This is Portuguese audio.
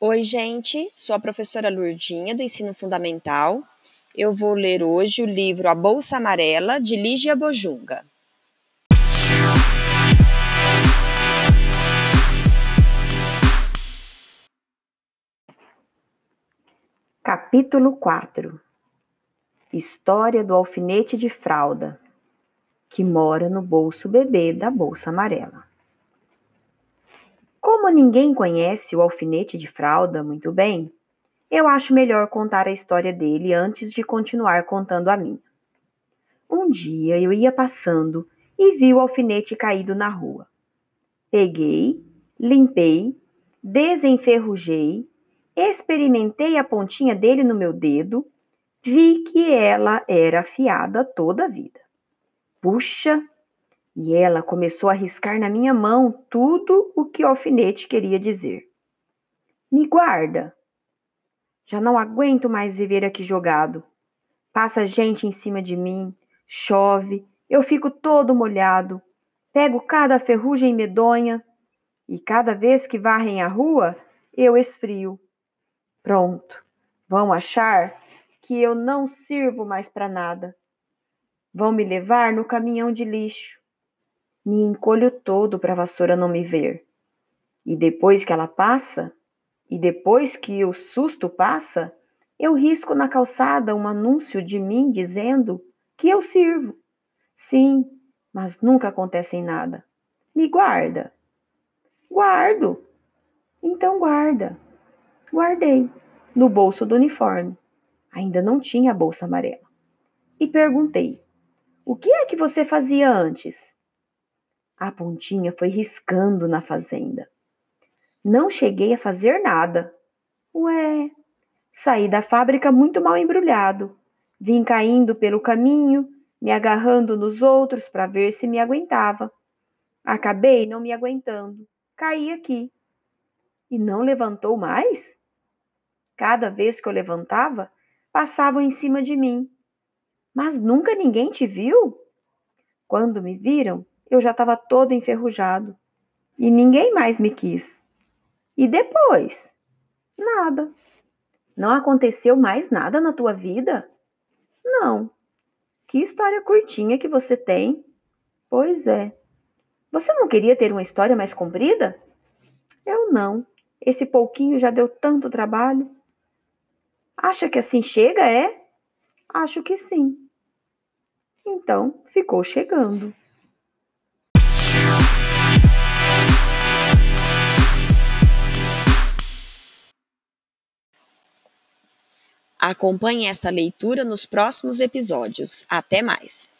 Oi, gente, sou a professora Lurdinha do Ensino Fundamental. Eu vou ler hoje o livro A Bolsa Amarela, de Lígia Bojunga. Capítulo 4 História do alfinete de fralda que mora no bolso bebê da bolsa amarela. Como ninguém conhece o alfinete de fralda muito bem, eu acho melhor contar a história dele antes de continuar contando a minha. Um dia eu ia passando e vi o alfinete caído na rua. Peguei, limpei, desenferrujei, experimentei a pontinha dele no meu dedo, vi que ela era afiada toda a vida. Puxa! E ela começou a riscar na minha mão tudo o que o alfinete queria dizer. Me guarda! Já não aguento mais viver aqui jogado. Passa gente em cima de mim, chove, eu fico todo molhado, pego cada ferrugem medonha e cada vez que varrem a rua, eu esfrio. Pronto, vão achar que eu não sirvo mais para nada. Vão me levar no caminhão de lixo. Me encolho todo para a vassoura não me ver. E depois que ela passa, e depois que o susto passa, eu risco na calçada um anúncio de mim dizendo que eu sirvo. Sim, mas nunca acontece em nada. Me guarda. Guardo. Então guarda. Guardei no bolso do uniforme. Ainda não tinha a bolsa amarela. E perguntei: o que é que você fazia antes? A pontinha foi riscando na fazenda. Não cheguei a fazer nada. Ué, saí da fábrica muito mal embrulhado. Vim caindo pelo caminho, me agarrando nos outros para ver se me aguentava. Acabei não me aguentando. Caí aqui. E não levantou mais? Cada vez que eu levantava, passavam em cima de mim. Mas nunca ninguém te viu? Quando me viram, eu já estava todo enferrujado e ninguém mais me quis. E depois? Nada. Não aconteceu mais nada na tua vida? Não. Que história curtinha que você tem. Pois é. Você não queria ter uma história mais comprida? Eu não. Esse pouquinho já deu tanto trabalho. Acha que assim chega, é? Acho que sim. Então ficou chegando. Acompanhe esta leitura nos próximos episódios. Até mais!